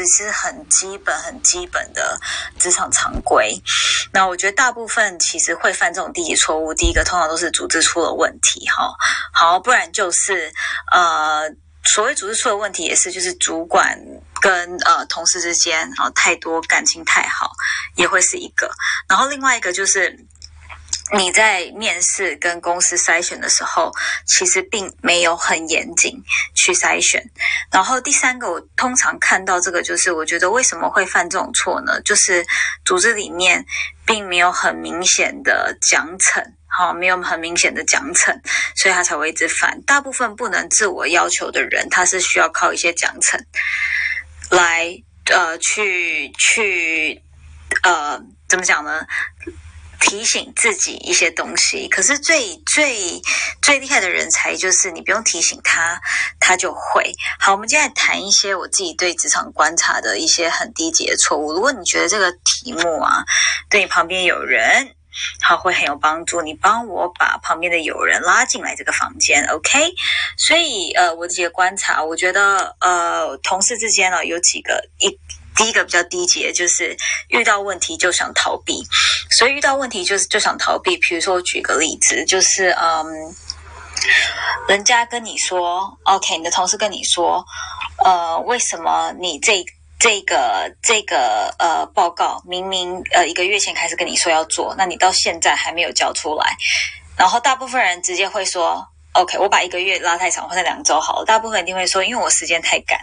只是很基本、很基本的职场常规。那我觉得大部分其实会犯这种低级错误，第一个通常都是组织出了问题，哈，好，不然就是呃，所谓组织出了问题，也是就是主管跟呃同事之间啊太多感情太好，也会是一个。然后另外一个就是。你在面试跟公司筛选的时候，其实并没有很严谨去筛选。然后第三个，我通常看到这个，就是我觉得为什么会犯这种错呢？就是组织里面并没有很明显的奖惩，好，没有很明显的奖惩，所以他才会一直犯。大部分不能自我要求的人，他是需要靠一些奖惩来呃去去呃怎么讲呢？提醒自己一些东西，可是最最最厉害的人才就是你不用提醒他，他就会。好，我们接下来谈一些我自己对职场观察的一些很低级的错误。如果你觉得这个题目啊，对你旁边有人好会很有帮助，你帮我把旁边的友人拉进来这个房间，OK？所以呃，我自己的观察，我觉得呃，同事之间呢有几个一。第一个比较低级的，就是遇到问题就想逃避，所以遇到问题就是就想逃避。比如说，我举个例子，就是嗯，人家跟你说，OK，你的同事跟你说，呃，为什么你这这个这个呃报告明明呃一个月前开始跟你说要做，那你到现在还没有交出来？然后大部分人直接会说，OK，我把一个月拉太长，或者两周好了。大部分一定会说，因为我时间太赶，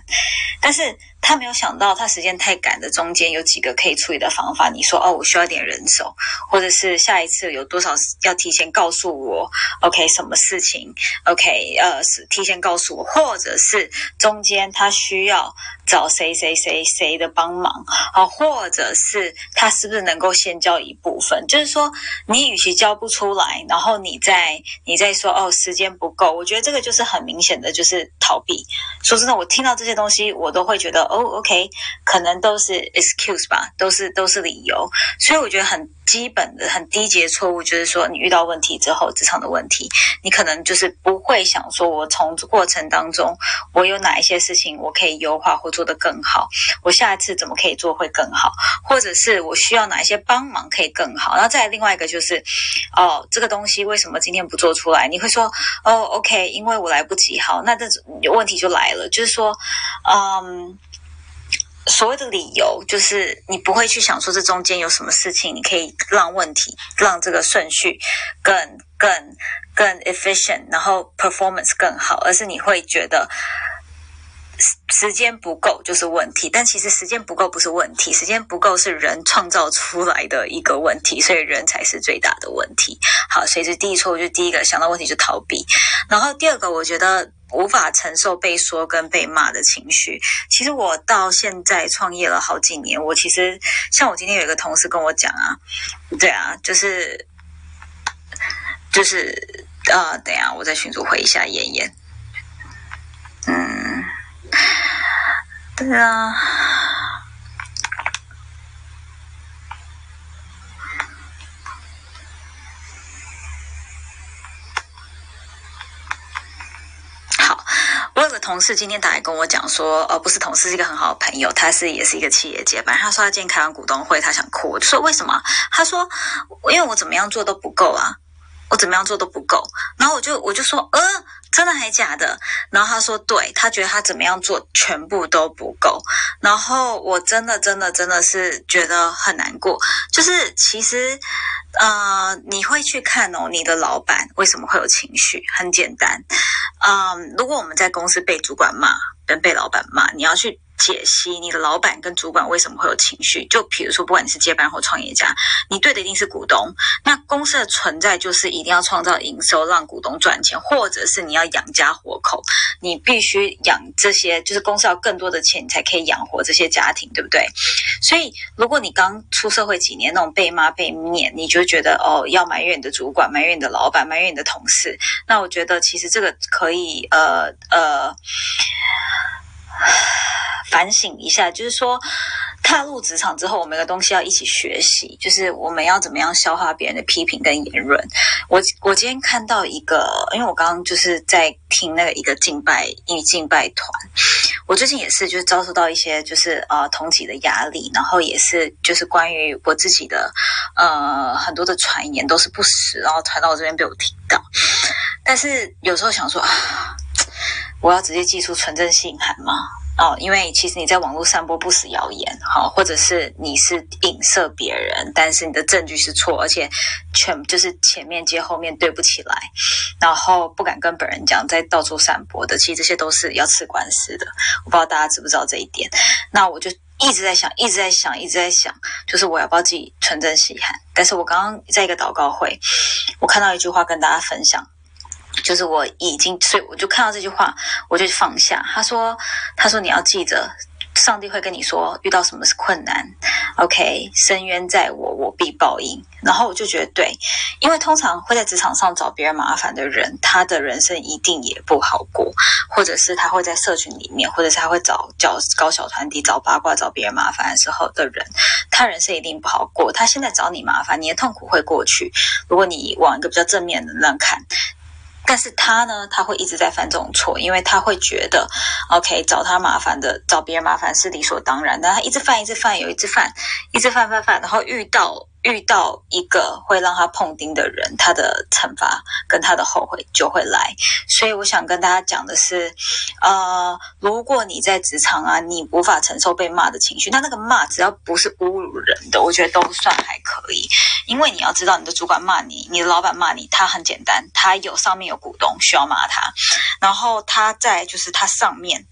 但是。他没有想到，他时间太赶的中间有几个可以处理的方法。你说哦，我需要点人手，或者是下一次有多少要提前告诉我，OK，什么事情，OK，呃，是提前告诉我，或者是中间他需要找谁谁谁谁的帮忙，啊，或者是他是不是能够先交一部分？就是说，你与其交不出来，然后你再你再说哦，时间不够，我觉得这个就是很明显的就是逃避。说真的，我听到这些东西，我都会觉得。哦哦，OK，可能都是 excuse 吧，都是都是理由，所以我觉得很基本的、很低级的错误就是说，你遇到问题之后，职场的问题，你可能就是不会想说，我从过程当中，我有哪一些事情我可以优化或做得更好，我下一次怎么可以做会更好，或者是我需要哪一些帮忙可以更好。然后再另外一个就是，哦，这个东西为什么今天不做出来？你会说，哦，OK，因为我来不及。好，那这问题就来了，就是说，嗯。所谓的理由，就是你不会去想说这中间有什么事情，你可以让问题让这个顺序更更更 efficient，然后 performance 更好，而是你会觉得时间不够就是问题。但其实时间不够不是问题，时间不够是人创造出来的一个问题，所以人才是最大的问题。好，所以这第一错误就第一个想到问题就逃避，然后第二个我觉得。无法承受被说跟被骂的情绪。其实我到现在创业了好几年，我其实像我今天有一个同事跟我讲啊，对啊，就是就是呃，等一下我再群组回一下妍妍。嗯，对啊。我有个同事今天打来跟我讲说，呃，不是同事，是一个很好的朋友，他是也是一个企业界。反正他说他今天开完股东会，他想哭。我就说为什么？他说因为我怎么样做都不够啊，我怎么样做都不够。然后我就我就说，呃，真的还假的？然后他说，对他觉得他怎么样做全部都不够。然后我真的真的真的是觉得很难过。就是其实。呃，你会去看哦，你的老板为什么会有情绪？很简单，嗯，如果我们在公司被主管骂，跟被老板骂，你要去。解析你的老板跟主管为什么会有情绪？就比如说，不管你是接班或创业家，你对的一定是股东。那公司的存在就是一定要创造营收，让股东赚钱，或者是你要养家活口，你必须养这些，就是公司要更多的钱，你才可以养活这些家庭，对不对？所以，如果你刚出社会几年，那种被骂被念，你就觉得哦，要埋怨你的主管，埋怨你的老板，埋怨你的同事，那我觉得其实这个可以，呃呃。反省一下，就是说，踏入职场之后，我们的东西要一起学习，就是我们要怎么样消化别人的批评跟言论。我我今天看到一个，因为我刚刚就是在听那个一个敬拜一敬拜团，我最近也是就是遭受到一些就是呃同级的压力，然后也是就是关于我自己的呃很多的传言都是不实，然后传到我这边被我听到。但是有时候想说啊，我要直接寄出纯正信函吗？哦，因为其实你在网络散播不实谣言，好，或者是你是影射别人，但是你的证据是错，而且全就是前面接后面对不起来，然后不敢跟本人讲，在到处散播的，其实这些都是要吃官司的。我不知道大家知不知道这一点。那我就一直在想，一直在想，一直在想，就是我要不要寄纯正喜函？但是我刚刚在一个祷告会，我看到一句话跟大家分享。就是我已经，所以我就看到这句话，我就放下。他说：“他说你要记着，上帝会跟你说，遇到什么是困难，OK，深渊在我，我必报应。”然后我就觉得对，因为通常会在职场上找别人麻烦的人，他的人生一定也不好过，或者是他会在社群里面，或者是他会找找搞小团体、找八卦、找别人麻烦的时候的人，他人生一定不好过。他现在找你麻烦，你的痛苦会过去。如果你往一个比较正面的那看。但是他呢，他会一直在犯这种错，因为他会觉得，OK，找他麻烦的，找别人麻烦是理所当然的。他一直犯，一直犯，有一直犯，一直犯犯犯，然后遇到。遇到一个会让他碰钉的人，他的惩罚跟他的后悔就会来。所以我想跟大家讲的是，呃，如果你在职场啊，你无法承受被骂的情绪，那那个骂只要不是侮辱人的，我觉得都算还可以。因为你要知道，你的主管骂你，你的老板骂你，他很简单，他有上面有股东需要骂他，然后他在就是他上面，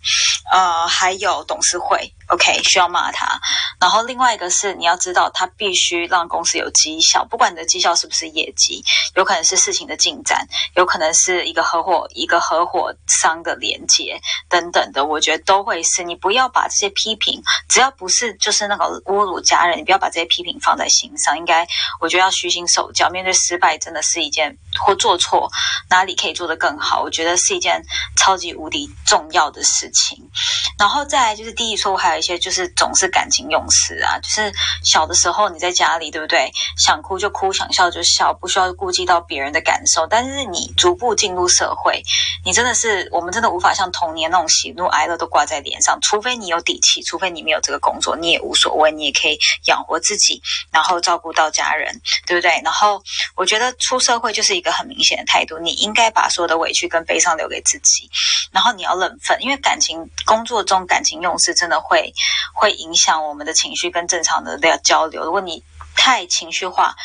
呃，还有董事会。OK，需要骂他。然后另外一个是，你要知道，他必须让公司有绩效，不管你的绩效是不是业绩，有可能是事情的进展，有可能是一个合伙一个合伙商的连接等等的，我觉得都会是。你不要把这些批评，只要不是就是那个侮辱家人，你不要把这些批评放在心上。应该，我觉得要虚心受教。面对失败，真的是一件或做错哪里可以做得更好，我觉得是一件超级无敌重要的事情。然后再来就是第一说，我还一些就是总是感情用事啊，就是小的时候你在家里，对不对？想哭就哭，想笑就笑，不需要顾及到别人的感受。但是你逐步进入社会，你真的是我们真的无法像童年那种喜怒哀乐都挂在脸上，除非你有底气，除非你没有这个工作，你也无所谓，你也可以养活自己，然后照顾到家人，对不对？然后我觉得出社会就是一个很明显的态度，你应该把所有的委屈跟悲伤留给自己，然后你要冷愤，因为感情工作中感情用事真的会。会影响我们的情绪跟正常的交流。如果你太情绪化，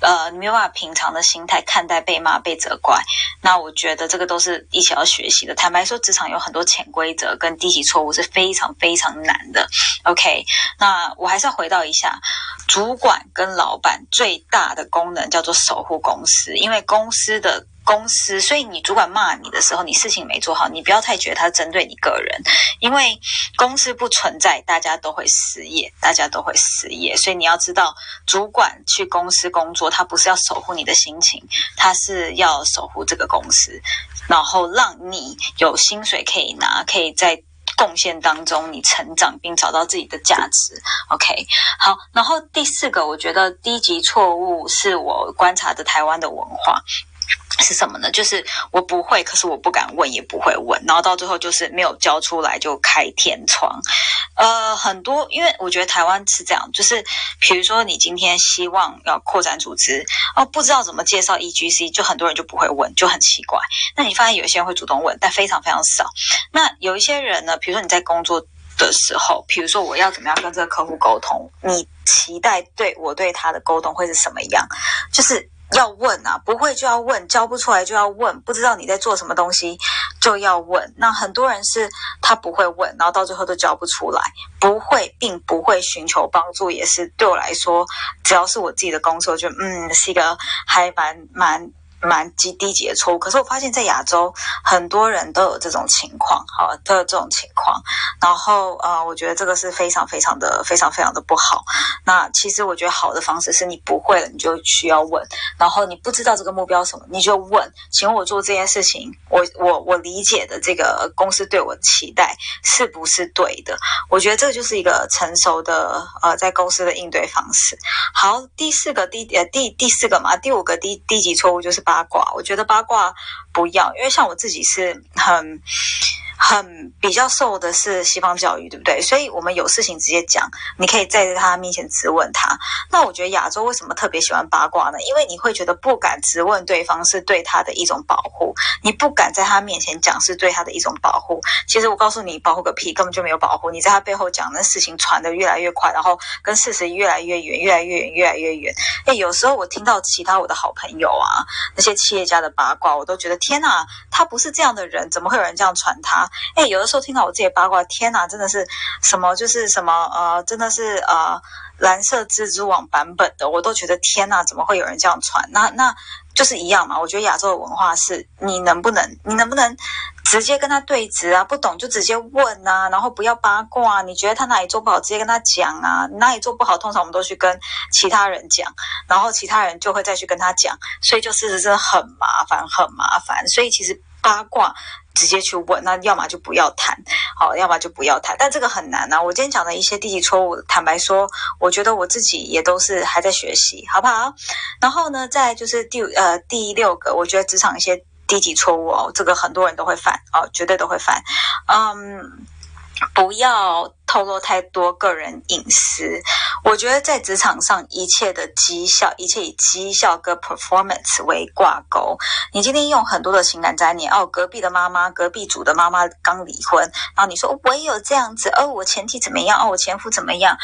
呃，你没有办法平常的心态看待被骂、被责怪，那我觉得这个都是一起要学习的。坦白说，职场有很多潜规则跟低级错误是非常非常难的。OK，那我还是要回到一下，主管跟老板最大的功能叫做守护公司，因为公司的。公司，所以你主管骂你的时候，你事情没做好，你不要太觉得他针对你个人，因为公司不存在，大家都会失业，大家都会失业，所以你要知道，主管去公司工作，他不是要守护你的心情，他是要守护这个公司，然后让你有薪水可以拿，可以在贡献当中你成长并找到自己的价值。OK，好，然后第四个，我觉得低级错误是我观察的台湾的文化。是什么呢？就是我不会，可是我不敢问，也不会问，然后到最后就是没有交出来就开天窗。呃，很多，因为我觉得台湾是这样，就是比如说你今天希望要扩展组织，哦，不知道怎么介绍 E G C，就很多人就不会问，就很奇怪。那你发现有些人会主动问，但非常非常少。那有一些人呢，比如说你在工作的时候，比如说我要怎么样跟这个客户沟通，你期待对我对他的沟通会是什么样？就是。要问啊，不会就要问，教不出来就要问，不知道你在做什么东西就要问。那很多人是他不会问，然后到最后都教不出来。不会并不会寻求帮助，也是对我来说，只要是我自己的工作，就嗯是一个还蛮蛮。蛮低低级的错误，可是我发现，在亚洲很多人都有这种情况，好，都有这种情况。然后，呃，我觉得这个是非常非常的、非常非常的不好。那其实我觉得好的方式是你不会了，你就需要问。然后你不知道这个目标什么，你就问，请问我做这件事情，我我我理解的这个公司对我的期待是不是对的？我觉得这个就是一个成熟的呃，在公司的应对方式。好，第四个低呃第第四个嘛，第五个低低级错误就是。八卦，我觉得八卦。不要，因为像我自己是很。很比较受的是西方教育，对不对？所以我们有事情直接讲，你可以在他面前质问他。那我觉得亚洲为什么特别喜欢八卦呢？因为你会觉得不敢质问对方是对他的一种保护，你不敢在他面前讲是对他的一种保护。其实我告诉你，保护个屁，根本就没有保护。你在他背后讲，那事情传得越来越快，然后跟事实越来越远，越来越远，越来越远。哎，有时候我听到其他我的好朋友啊，那些企业家的八卦，我都觉得天哪，他不是这样的人，怎么会有人这样传他？哎，有的时候听到我自己八卦，天哪，真的是什么就是什么呃，真的是呃蓝色蜘蛛网版本的，我都觉得天哪，怎么会有人这样传？那那就是一样嘛。我觉得亚洲的文化是，你能不能，你能不能直接跟他对质啊？不懂就直接问啊，然后不要八卦。你觉得他哪里做不好，直接跟他讲啊。哪里做不好，通常我们都去跟其他人讲，然后其他人就会再去跟他讲，所以就事实真的很麻烦，很麻烦。所以其实八卦。直接去问，那要么就不要谈，好，要么就不要谈。但这个很难啊！我今天讲的一些低级错误，坦白说，我觉得我自己也都是还在学习，好不好？然后呢，再就是第呃第六个，我觉得职场一些低级错误哦，这个很多人都会犯哦，绝对都会犯，嗯，不要。透露太多个人隐私，我觉得在职场上一切的绩效，一切以绩效跟 performance 为挂钩。你今天用很多的情感粘连，哦，隔壁的妈妈，隔壁组的妈妈刚离婚，然后你说我也有这样子，哦，我前妻怎么样，哦，我前夫怎么样？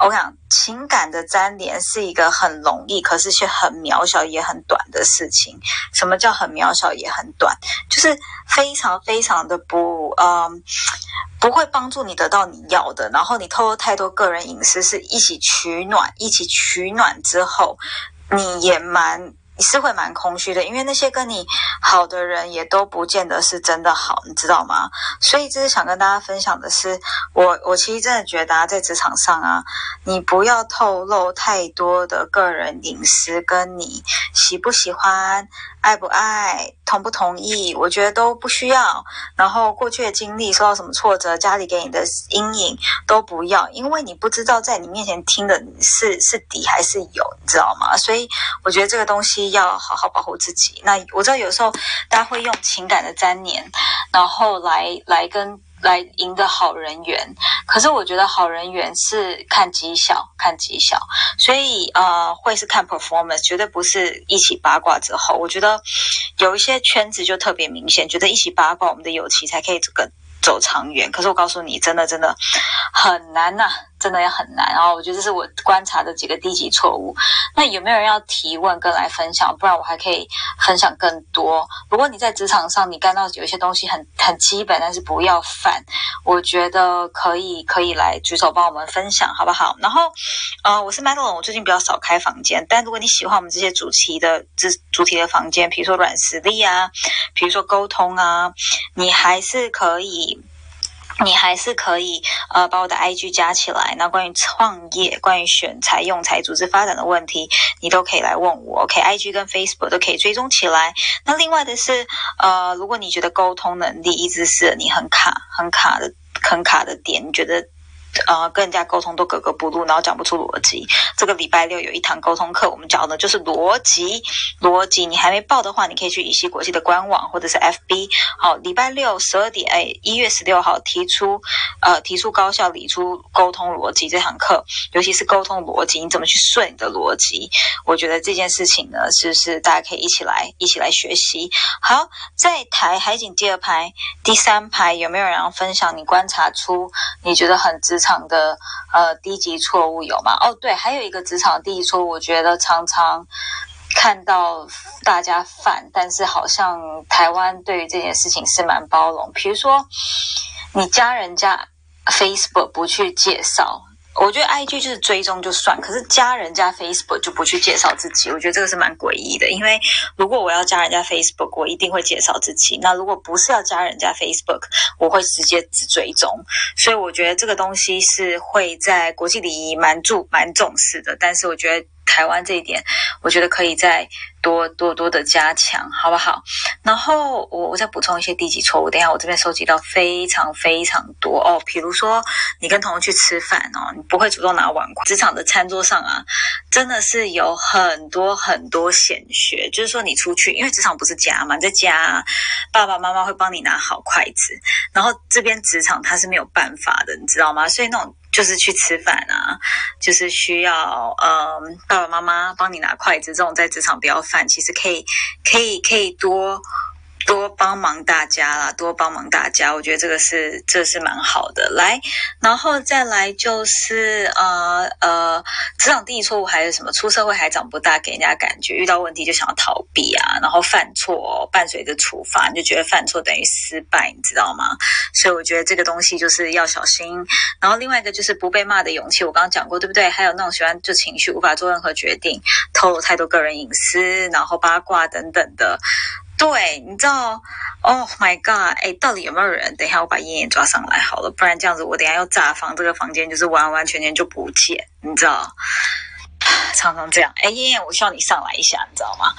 我讲情感的粘连是一个很容易，可是却很渺小也很短的事情。什么叫很渺小也很短？就是非常非常的不，嗯，不会帮助你得到你要。的，然后你透露太多个人隐私，是一起取暖，一起取暖之后，你也蛮是会蛮空虚的，因为那些跟你好的人也都不见得是真的好，你知道吗？所以这是想跟大家分享的是，我我其实真的觉得在职场上啊，你不要透露太多的个人隐私，跟你喜不喜欢。爱不爱，同不同意，我觉得都不需要。然后过去的经历，受到什么挫折，家里给你的阴影都不要，因为你不知道在你面前听的是是底还是有，你知道吗？所以我觉得这个东西要好好保护自己。那我知道有时候大家会用情感的粘黏，然后来来跟。来赢得好人缘，可是我觉得好人缘是看绩效，看绩效，所以呃会是看 performance，绝对不是一起八卦之后。我觉得有一些圈子就特别明显，觉得一起八卦，我们的友情才可以这个走长远。可是我告诉你，真的真的很难呐。真的也很难，然后我觉得这是我观察的几个低级错误。那有没有人要提问跟来分享？不然我还可以分享更多。如果你在职场上你干到有一些东西很很基本，但是不要犯，我觉得可以可以来举手帮我们分享，好不好？然后，呃，我是 Madeline，我最近比较少开房间，但如果你喜欢我们这些主题的这主题的房间，比如说软实力啊，比如说沟通啊，你还是可以。你还是可以呃把我的 IG 加起来，那关于创业、关于选材、用材、组织发展的问题，你都可以来问我。OK，IG 跟 Facebook 都可以追踪起来。那另外的是，呃，如果你觉得沟通能力一直是你很卡、很卡的、很卡的点，你觉得？呃，跟人家沟通都格格不入，然后讲不出逻辑。这个礼拜六有一堂沟通课，我们讲的就是逻辑。逻辑，你还没报的话，你可以去乙烯国际的官网或者是 FB。好，礼拜六十二点，哎，一月十六号提出，呃，提出高效理出沟通逻辑这堂课，尤其是沟通逻辑，你怎么去顺你的逻辑？我觉得这件事情呢，是是大家可以一起来，一起来学习？好，在台海景第二排、第三排，有没有人要分享？你观察出你觉得很值。职场的呃低级错误有吗？哦，对，还有一个职场低级错误，我觉得常常看到大家犯，但是好像台湾对于这件事情是蛮包容。比如说，你加人家 Facebook 不去介绍。我觉得 I G 就是追踪就算，可是加人家 Facebook 就不去介绍自己，我觉得这个是蛮诡异的。因为如果我要加人家 Facebook，我一定会介绍自己。那如果不是要加人家 Facebook，我会直接只追踪。所以我觉得这个东西是会在国际礼仪蛮注蛮重视的。但是我觉得。台湾这一点，我觉得可以再多多多的加强，好不好？然后我我再补充一些低级错误。等下我这边收集到非常非常多哦，比如说你跟同事去吃饭哦，你不会主动拿碗筷。职场的餐桌上啊，真的是有很多很多显学，就是说你出去，因为职场不是家嘛，在家爸爸妈妈会帮你拿好筷子，然后这边职场他是没有办法的，你知道吗？所以那种。就是去吃饭啊，就是需要呃爸爸妈妈帮你拿筷子，这种在职场不要犯，其实可以可以可以多。多帮忙大家啦，多帮忙大家，我觉得这个是这是蛮好的。来，然后再来就是呃呃，职场第一错误还是什么？出社会还长不大，给人家感觉遇到问题就想要逃避啊，然后犯错伴随着处罚，你就觉得犯错等于失败，你知道吗？所以我觉得这个东西就是要小心。然后另外一个就是不被骂的勇气，我刚刚讲过，对不对？还有那种喜欢就情绪无法做任何决定，透露太多个人隐私，然后八卦等等的。对，你知道？Oh my god！哎，到底有没有人？等一下，我把燕燕抓上来好了，不然这样子我等下要炸房，这个房间就是完完全全就不见，你知道？常常这样。哎，燕燕，我需要你上来一下，你知道吗？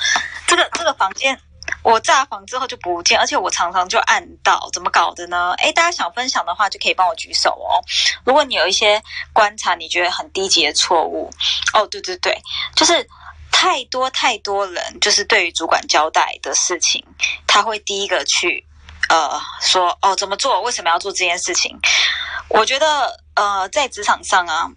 这个这个房间我炸房之后就不见，而且我常常就按到，怎么搞的呢？哎，大家想分享的话就可以帮我举手哦。如果你有一些观察，你觉得很低级的错误，哦，对对对，就是。太多太多人，就是对于主管交代的事情，他会第一个去，呃，说哦怎么做，为什么要做这件事情？我觉得，呃，在职场上啊，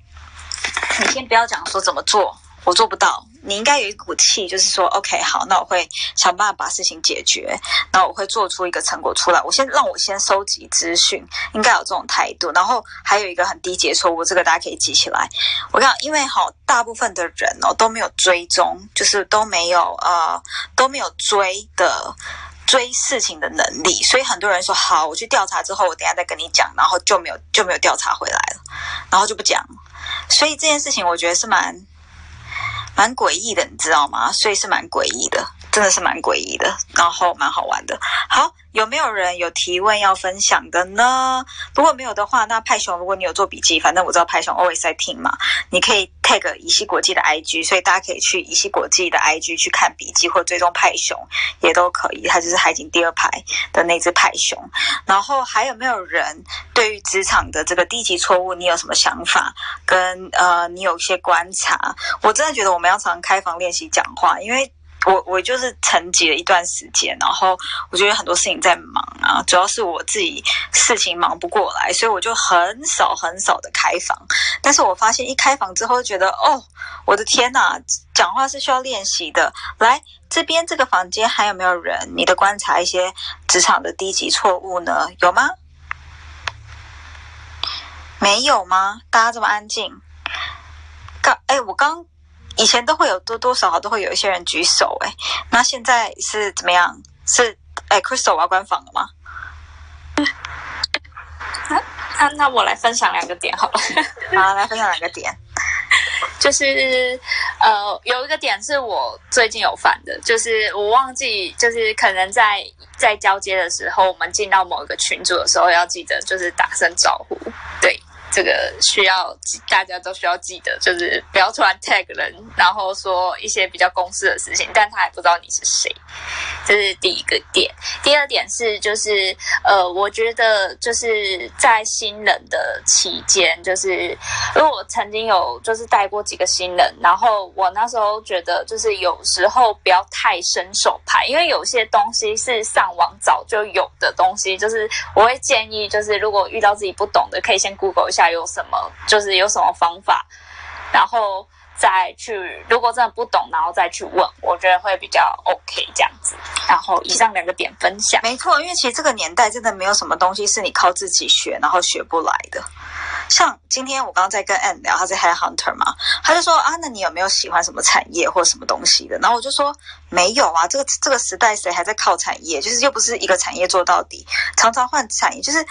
你先不要讲说怎么做。我做不到，你应该有一股气，就是说，OK，好，那我会想办法把事情解决，那我会做出一个成果出来。我先让我先收集资讯，应该有这种态度。然后还有一个很低级错误，这个大家可以记起来。我讲，因为好，大部分的人哦都没有追踪，就是都没有呃都没有追的追事情的能力，所以很多人说好，我去调查之后，我等下再跟你讲，然后就没有就没有调查回来了，然后就不讲。所以这件事情，我觉得是蛮。蛮诡异的，你知道吗？所以是蛮诡异的，真的是蛮诡异的，然后蛮好玩的。好。有没有人有提问要分享的呢？如果没有的话，那派熊，如果你有做笔记，反正我知道派熊 always 在听嘛，你可以 tag 乙烯国际的 IG，所以大家可以去乙烯国际的 IG 去看笔记或追踪派熊也都可以。它就是海景第二排的那只派熊。然后还有没有人对于职场的这个低级错误，你有什么想法？跟呃，你有一些观察？我真的觉得我们要常开房练习讲话，因为。我我就是沉寂了一段时间，然后我觉得很多事情在忙啊，主要是我自己事情忙不过来，所以我就很少很少的开房。但是我发现一开房之后，觉得哦，我的天呐，讲话是需要练习的。来这边这个房间还有没有人？你的观察一些职场的低级错误呢？有吗？没有吗？大家这么安静？刚哎，我刚。以前都会有多多少少都会有一些人举手，哎，那现在是怎么样？是哎，Crystal 我要关房了吗？那那我来分享两个点好了。好，来分享两个点，就是呃，有一个点是我最近有犯的，就是我忘记，就是可能在在交接的时候，我们进到某一个群组的时候，要记得就是打声招呼，对。这个需要大家都需要记得，就是不要突然 tag 人，然后说一些比较公司的事情，但他还不知道你是谁，这是第一个点。第二点是，就是呃，我觉得就是在新人的期间，就是因为我曾经有就是带过几个新人，然后我那时候觉得就是有时候不要太伸手牌，因为有些东西是上网早就有的东西，就是我会建议，就是如果遇到自己不懂的，可以先 Google 一下。有什么就是有什么方法，然后再去，如果真的不懂，然后再去问，我觉得会比较 OK 这样子。然后以上两个点分享，没错，因为其实这个年代真的没有什么东西是你靠自己学然后学不来的。像今天我刚刚在跟 Ann 聊，他是 Head Hunter 嘛，他就说啊，那你有没有喜欢什么产业或什么东西的？然后我就说没有啊，这个这个时代谁还在靠产业？就是又不是一个产业做到底，常常换产业，就是。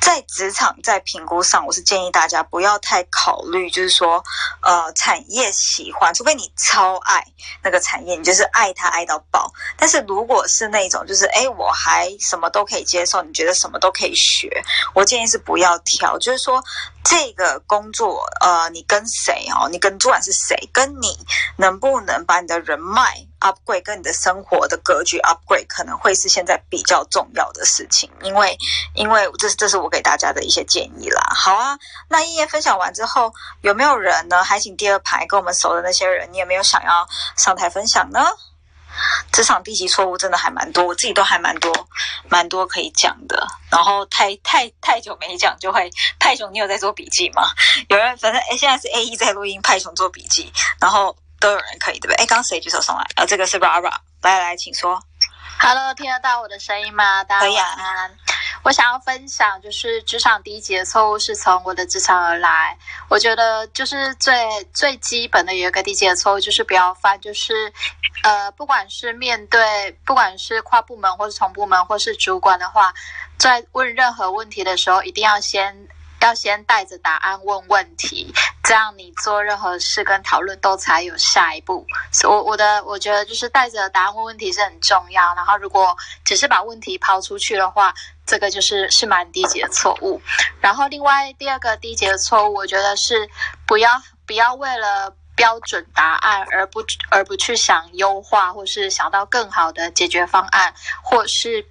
在职场在评估上，我是建议大家不要太考虑，就是说，呃，产业喜欢，除非你超爱那个产业，你就是爱它爱到爆。但是如果是那种，就是哎，我还什么都可以接受，你觉得什么都可以学，我建议是不要挑。就是说，这个工作，呃，你跟谁哦？你跟主管是谁？跟你能不能把你的人脉 upgrade，跟你的生活的格局 upgrade，可能会是现在比较重要的事情。因为，因为这是这是我给大家的一些建议啦。好啊，那一言分享完之后，有没有人呢？还请第二排跟我们熟的那些人，你有没有想要上台分享呢？职场低级错误真的还蛮多，我自己都还蛮多，蛮多可以讲的。然后太太太久没讲，就会派熊，你有在做笔记吗？有人反正，现在是 A E 在录音，派熊做笔记，然后都有人可以对不对？哎，刚谁举手上来？啊，这个是 Rara，来来，请说。Hello，听得到我的声音吗？大家晚安。我想要分享，就是职场低级的错误是从我的职场而来。我觉得就是最最基本的有一个低级的错误，就是不要犯，就是呃，不管是面对，不管是跨部门，或是同部门，或是主管的话，在问任何问题的时候，一定要先。要先带着答案问问题，这样你做任何事跟讨论都才有下一步。我我的我觉得就是带着答案问问题是很重要。然后如果只是把问题抛出去的话，这个就是是蛮低级的错误。然后另外第二个低级的错误，我觉得是不要不要为了标准答案而不而不去想优化，或是想到更好的解决方案，或是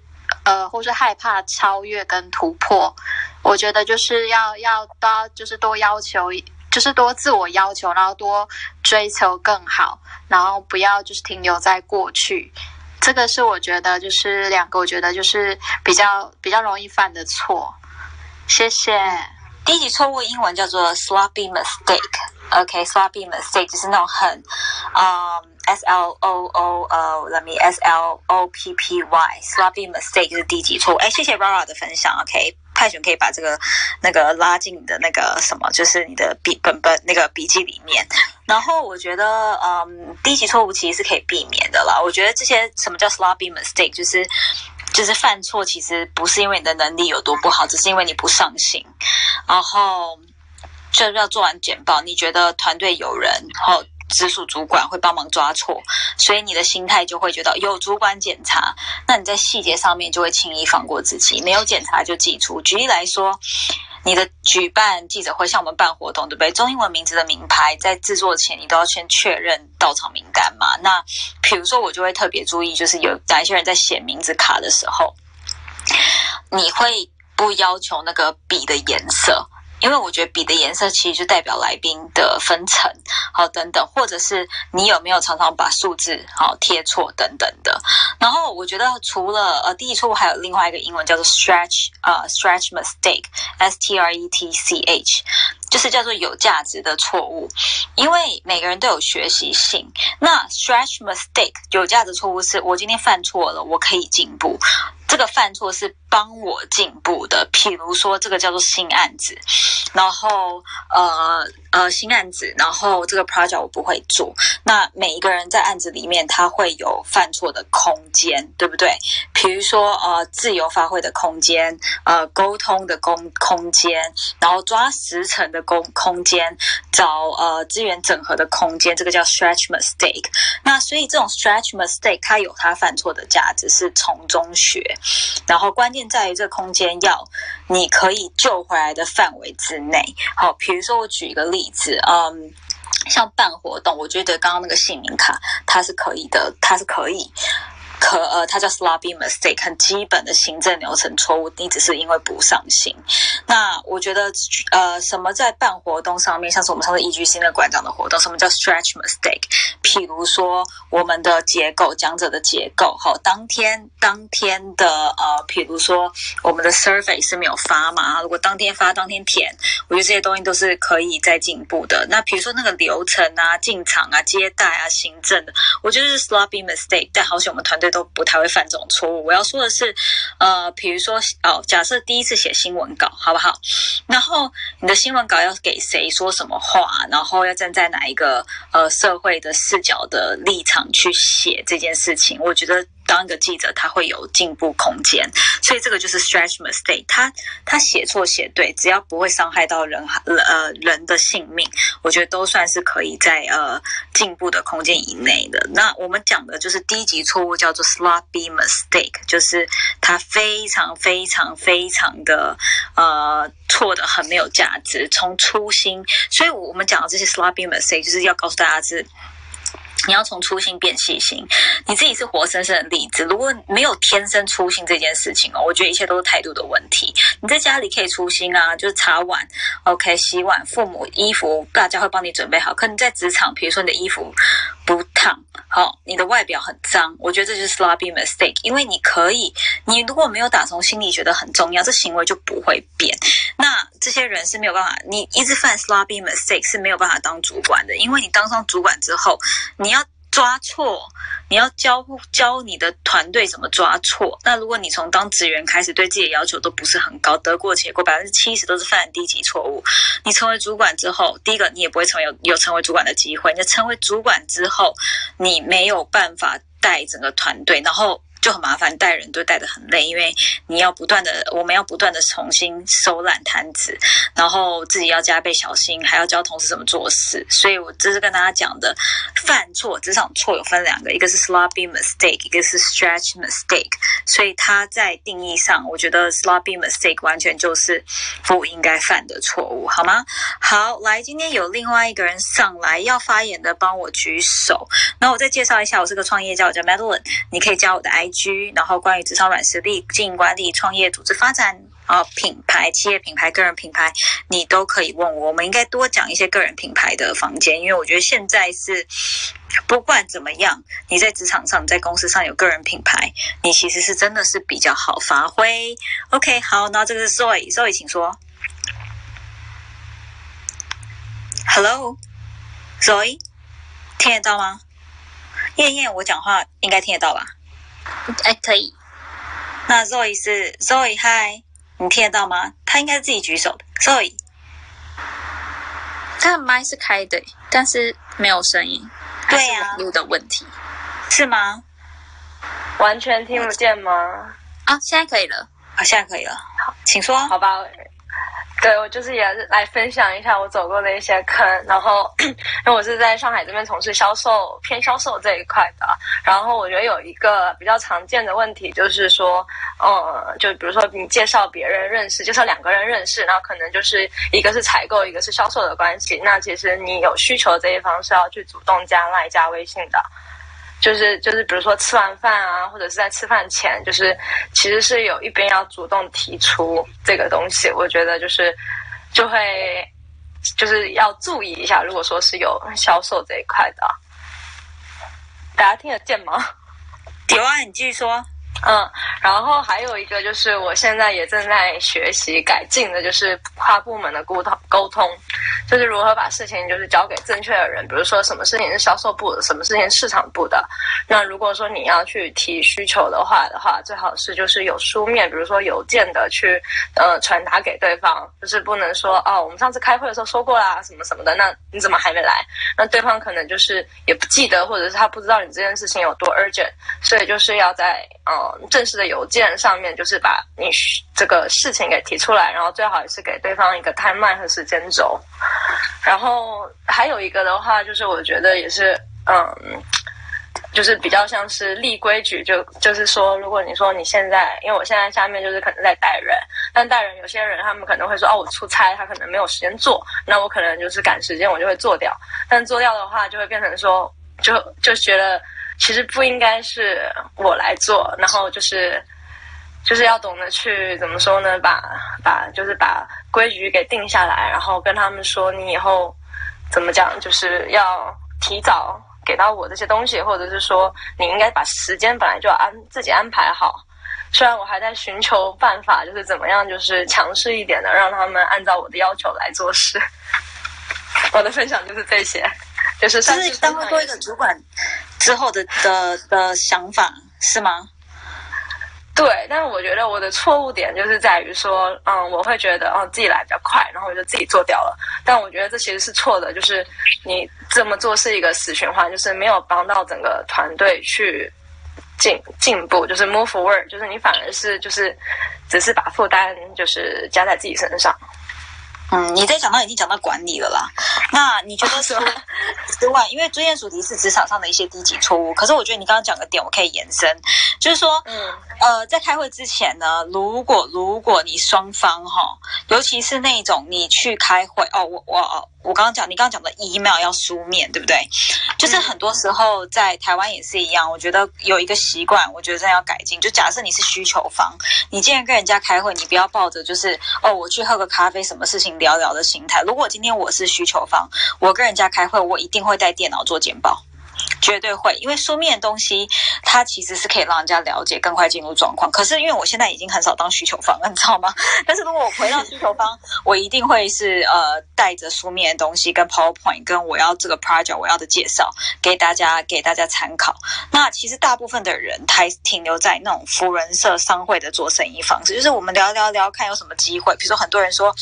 呃或是害怕超越跟突破。我觉得就是要要多，就是多要求，就是多自我要求，然后多追求更好，然后不要就是停留在过去。这个是我觉得就是两个，我觉得就是比较比较容易犯的错。谢谢。第一级错误英文叫做 sloppy mistake。OK，sloppy mistake 就是那种很，嗯，S L O O 呃，let me S L O P P Y，sloppy mistake 是低级错误。哎，谢谢 Rara 的分享。OK。派选可以把这个那个拉进你的那个什么，就是你的笔本本那个笔记里面。然后我觉得，嗯，低级错误其实是可以避免的啦。我觉得这些什么叫 sloppy mistake，就是就是犯错，其实不是因为你的能力有多不好，只是因为你不上心。然后就是要做完简报，你觉得团队有人，然后。直属主管会帮忙抓错，所以你的心态就会觉得有主管检查，那你在细节上面就会轻易放过自己。没有检查就记出。举例来说，你的举办记者会，像我们办活动，对不对？中英文名字的名牌在制作前，你都要先确认到场名单嘛。那比如说，我就会特别注意，就是有哪一些人在写名字卡的时候，你会不要求那个笔的颜色。因为我觉得笔的颜色其实就代表来宾的分层，好等等，或者是你有没有常常把数字好贴错等等的。然后我觉得除了呃第一错误，还有另外一个英文叫做 stretch 呃 stretch mistake，S T R E T C H，就是叫做有价值的错误。因为每个人都有学习性，那 stretch mistake 有价值错误是我今天犯错了，我可以进步。这个犯错是帮我进步的，譬如说这个叫做新案子，然后呃呃新案子，然后这个 project 我不会做，那每一个人在案子里面他会有犯错的空间，对不对？比如说呃自由发挥的空间，呃沟通的空空间，然后抓时程的空空间，找呃资源整合的空间，这个叫 stretch mistake。那所以这种 stretch mistake 它有它犯错的价值，是从中学。然后关键在于这个空间要你可以救回来的范围之内。好，比如说我举一个例子，嗯，像办活动，我觉得刚刚那个姓名卡它是可以的，它是可以。可呃，它叫 sloppy mistake，很基本的行政流程错误，你只是因为不上心。那我觉得呃，什么在办活动上面，像是我们上次依据新的馆长的活动，什么叫 stretch mistake？譬如说我们的结构，讲者的结构，好，当天当天的呃，譬如说我们的 survey 是没有发嘛？如果当天发，当天填，我觉得这些东西都是可以再进步的。那比如说那个流程啊，进场啊，接待啊，行政的，我觉得是 sloppy mistake。但好险我们团队。都不太会犯这种错误。我要说的是，呃，比如说哦，假设第一次写新闻稿，好不好？然后你的新闻稿要给谁说什么话，然后要站在哪一个呃社会的视角的立场去写这件事情，我觉得当一个记者，他会有进步空间。所以这个就是 stretch mistake。他他写错写对，只要不会伤害到人呃人的性命，我觉得都算是可以在呃进步的空间以内的。那我们讲的就是低级错误，叫做 sloppy mistake，就是他非常非常非常的呃错的很没有价值，从初心。所以我们讲的这些 sloppy mistake，就是要告诉大家是。你要从粗心变细心，你自己是活生生的例子。如果没有天生粗心这件事情哦，我觉得一切都是态度的问题。你在家里可以粗心啊，就是擦碗，OK，洗碗，父母衣服大家会帮你准备好。可你在职场，比如说你的衣服不烫，好，你的外表很脏，我觉得这就是 sloppy mistake。因为你可以，你如果没有打从心里觉得很重要，这行为就不会变。那这些人是没有办法，你一直犯 sloppy mistake 是没有办法当主管的，因为你当上主管之后，你要抓错，你要教教你的团队怎么抓错。那如果你从当职员开始，对自己的要求都不是很高，得过且过，百分之七十都是犯低级错误。你成为主管之后，第一个你也不会成为有有成为主管的机会。你成为主管之后，你没有办法带整个团队，然后。就很麻烦，带人都带得很累，因为你要不断的，我们要不断的重新收揽摊子，然后自己要加倍小心，还要教同事怎么做事。所以我这是跟大家讲的，犯错职场错有分两个，一个是 sloppy mistake，一个是 stretch mistake。所以它在定义上，我觉得 sloppy mistake 完全就是不应该犯的错误，好吗？好，来，今天有另外一个人上来要发言的，帮我举手。那我再介绍一下，我是个创业家，我叫 Madeline，你可以加我的 I。G，然后关于职场软实力、经营管理、创业、组织发展啊，品牌、企业品牌、个人品牌，你都可以问我。我们应该多讲一些个人品牌的房间，因为我觉得现在是不管怎么样，你在职场上、在公司上有个人品牌，你其实是真的是比较好发挥。OK，好，那这个是 Zoe，Zoe，请说。Hello，Zoe，听得到吗？燕燕，我讲话应该听得到吧？哎，可以。那 Zoe 是 Zoe，嗨，你听得到吗？他应该是自己举手的。Zoe，他的麦是开的，但是没有声音。对呀，录的问题是吗？完全听不见吗？啊，现在可以了。啊，现在可以了。好，请说。好吧。对，我就是也是来分享一下我走过的一些坑，然后 因为我是在上海这边从事销售偏销售这一块的，然后我觉得有一个比较常见的问题就是说，嗯，就比如说你介绍别人认识，介绍两个人认识，那可能就是一个是采购，一个是销售的关系，那其实你有需求这一方是要去主动加赖加微信的。就是就是，比如说吃完饭啊，或者是在吃饭前，就是其实是有一边要主动提出这个东西，我觉得就是就会就是要注意一下。如果说是有销售这一块的，大家听得见吗？有啊，你继续说。嗯，然后还有一个就是，我现在也正在学习改进的，就是跨部门的沟通沟通，就是如何把事情就是交给正确的人。比如说，什么事情是销售部的，什么事情是市场部的。那如果说你要去提需求的话的话，最好是就是有书面，比如说邮件的去呃传达给对方，就是不能说哦，我们上次开会的时候说过啦，什么什么的，那你怎么还没来？那对方可能就是也不记得，或者是他不知道你这件事情有多 urgent，所以就是要在嗯正式的邮件上面，就是把你这个事情给提出来，然后最好也是给对方一个 timeline 和时间轴。然后还有一个的话，就是我觉得也是，嗯，就是比较像是立规矩，就就是说，如果你说你现在，因为我现在下面就是可能在带人，但带人有些人他们可能会说，哦，我出差，他可能没有时间做，那我可能就是赶时间，我就会做掉。但做掉的话，就会变成说，就就觉得。其实不应该是我来做，然后就是就是要懂得去怎么说呢？把把就是把规矩给定下来，然后跟他们说，你以后怎么讲，就是要提早给到我这些东西，或者是说你应该把时间本来就要安自己安排好。虽然我还在寻求办法，就是怎么样，就是强势一点的，让他们按照我的要求来做事。我的分享就是这些，就是是当多一个主管。之后的的的想法是吗？对，但是我觉得我的错误点就是在于说，嗯，我会觉得哦自己来比较快，然后我就自己做掉了。但我觉得这其实是错的，就是你这么做是一个死循环，就是没有帮到整个团队去进进步，就是 move forward，就是你反而是就是只是把负担就是加在自己身上。嗯，你在讲到已经讲到管理了啦。那你觉得说 之外，因为今天主题是职场上的一些低级错误，可是我觉得你刚刚讲的点我可以延伸，就是说，嗯，呃，在开会之前呢，如果如果你双方哈，尤其是那种你去开会哦，我我。我刚刚讲，你刚刚讲的 email 要书面，对不对？就是很多时候在台湾也是一样。我觉得有一个习惯，我觉得真的要改进。就假设你是需求方，你既然跟人家开会，你不要抱着就是哦，我去喝个咖啡，什么事情聊聊的心态。如果今天我是需求方，我跟人家开会，我一定会带电脑做简报。绝对会，因为书面东西它其实是可以让人家了解更快进入状况。可是因为我现在已经很少当需求方了，你知道吗？但是如果我回到需求方，我一定会是呃带着书面的东西跟 PowerPoint，跟我要这个 project 我要的介绍给大家给大家参考。那其实大部分的人还停留在那种福人社商会的做生意方式，就是我们聊聊聊看有什么机会。比如说很多人说，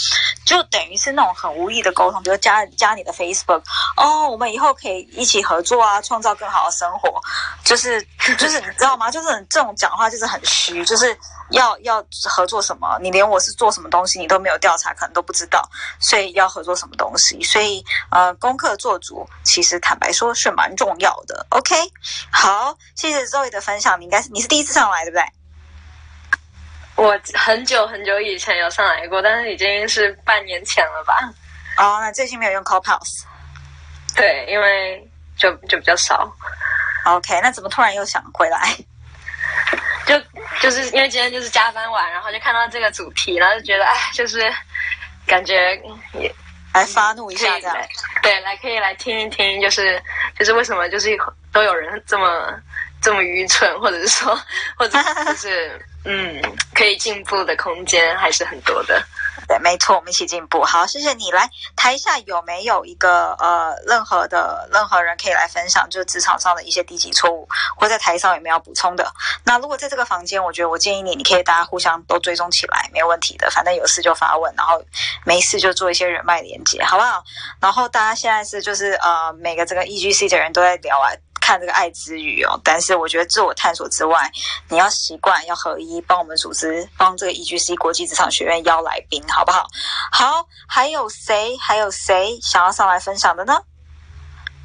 就等于是那种很无意的沟通，比如加加你的 Facebook，哦，我们以后可以一起合作啊，创造。更好的生活，就是就是你知道吗？就是这种讲话就是很虚，就是要要合作什么，你连我是做什么东西你都没有调查，可能都不知道，所以要合作什么东西，所以呃，功课做足，其实坦白说是蛮重要的。OK，好，谢谢 Zoe 的分享，你应该是你是第一次上来对不对？我很久很久以前有上来过，但是已经是半年前了吧？哦，那最近没有用 c o p o s e 对，因为。就就比较少，OK，那怎么突然又想回来？就就是因为今天就是加班晚，然后就看到这个主题，然后就觉得哎，就是感觉也来发怒一下这样，对，来可以来听一听，就是就是为什么就是都有人这么这么愚蠢，或者是说，或者就是 嗯，可以进步的空间还是很多的。没错，我们一起进步。好，谢谢你。来台下有没有一个呃，任何的任何人可以来分享，就是职场上的一些低级错误，或在台上有没有要补充的？那如果在这个房间，我觉得我建议你，你可以大家互相都追踪起来，没有问题的。反正有事就发问，然后没事就做一些人脉连接，好不好？然后大家现在是就是呃，每个这个 E G C 的人都在聊啊。看这个爱之语哦，但是我觉得自我探索之外，你要习惯要合一，帮我们组织帮这个 EGC 国际职场学院邀来宾，好不好？好，还有谁？还有谁想要上来分享的呢？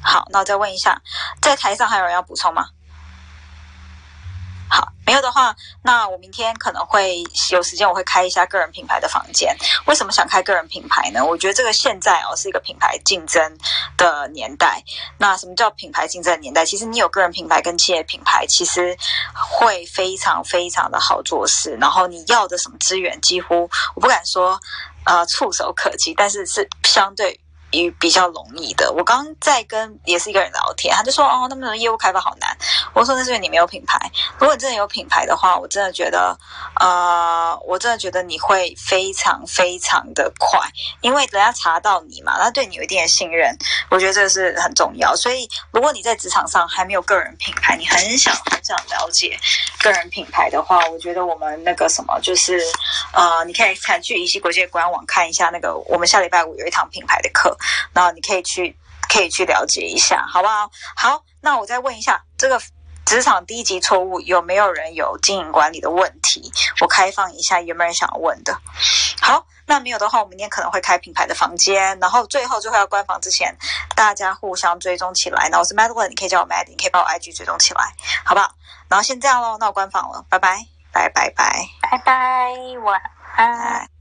好，那我再问一下，在台上还有人要补充吗？好，没有的话，那我明天可能会有时间，我会开一下个人品牌的房间。为什么想开个人品牌呢？我觉得这个现在哦是一个品牌竞争的年代。那什么叫品牌竞争的年代？其实你有个人品牌跟企业品牌，其实会非常非常的好做事。然后你要的什么资源，几乎我不敢说呃触手可及，但是是相对。于比较容易的，我刚在跟也是一个人聊天，他就说哦，那么业务开发好难。我说那是因为你没有品牌。如果你真的有品牌的话，我真的觉得，呃，我真的觉得你会非常非常的快，因为人家查到你嘛，那对你有一定的信任，我觉得这是很重要。所以，如果你在职场上还没有个人品牌，你很想很想了解个人品牌的话，我觉得我们那个什么，就是呃，你可以看去宜西国际官网看一下那个，我们下礼拜五有一堂品牌的课。然后你可以去，可以去了解一下，好不好？好，那我再问一下，这个职场低级错误有没有人有经营管理的问题？我开放一下，有没有人想要问的？好，那没有的话，我明天可能会开品牌的房间。然后最后最后要关房之前，大家互相追踪起来。那我是 Madeline，你可以叫我 Mad，你可以把我 IG 追踪起来，好不好？然后先这样喽，那我关房了，拜拜，拜拜拜拜拜，晚安。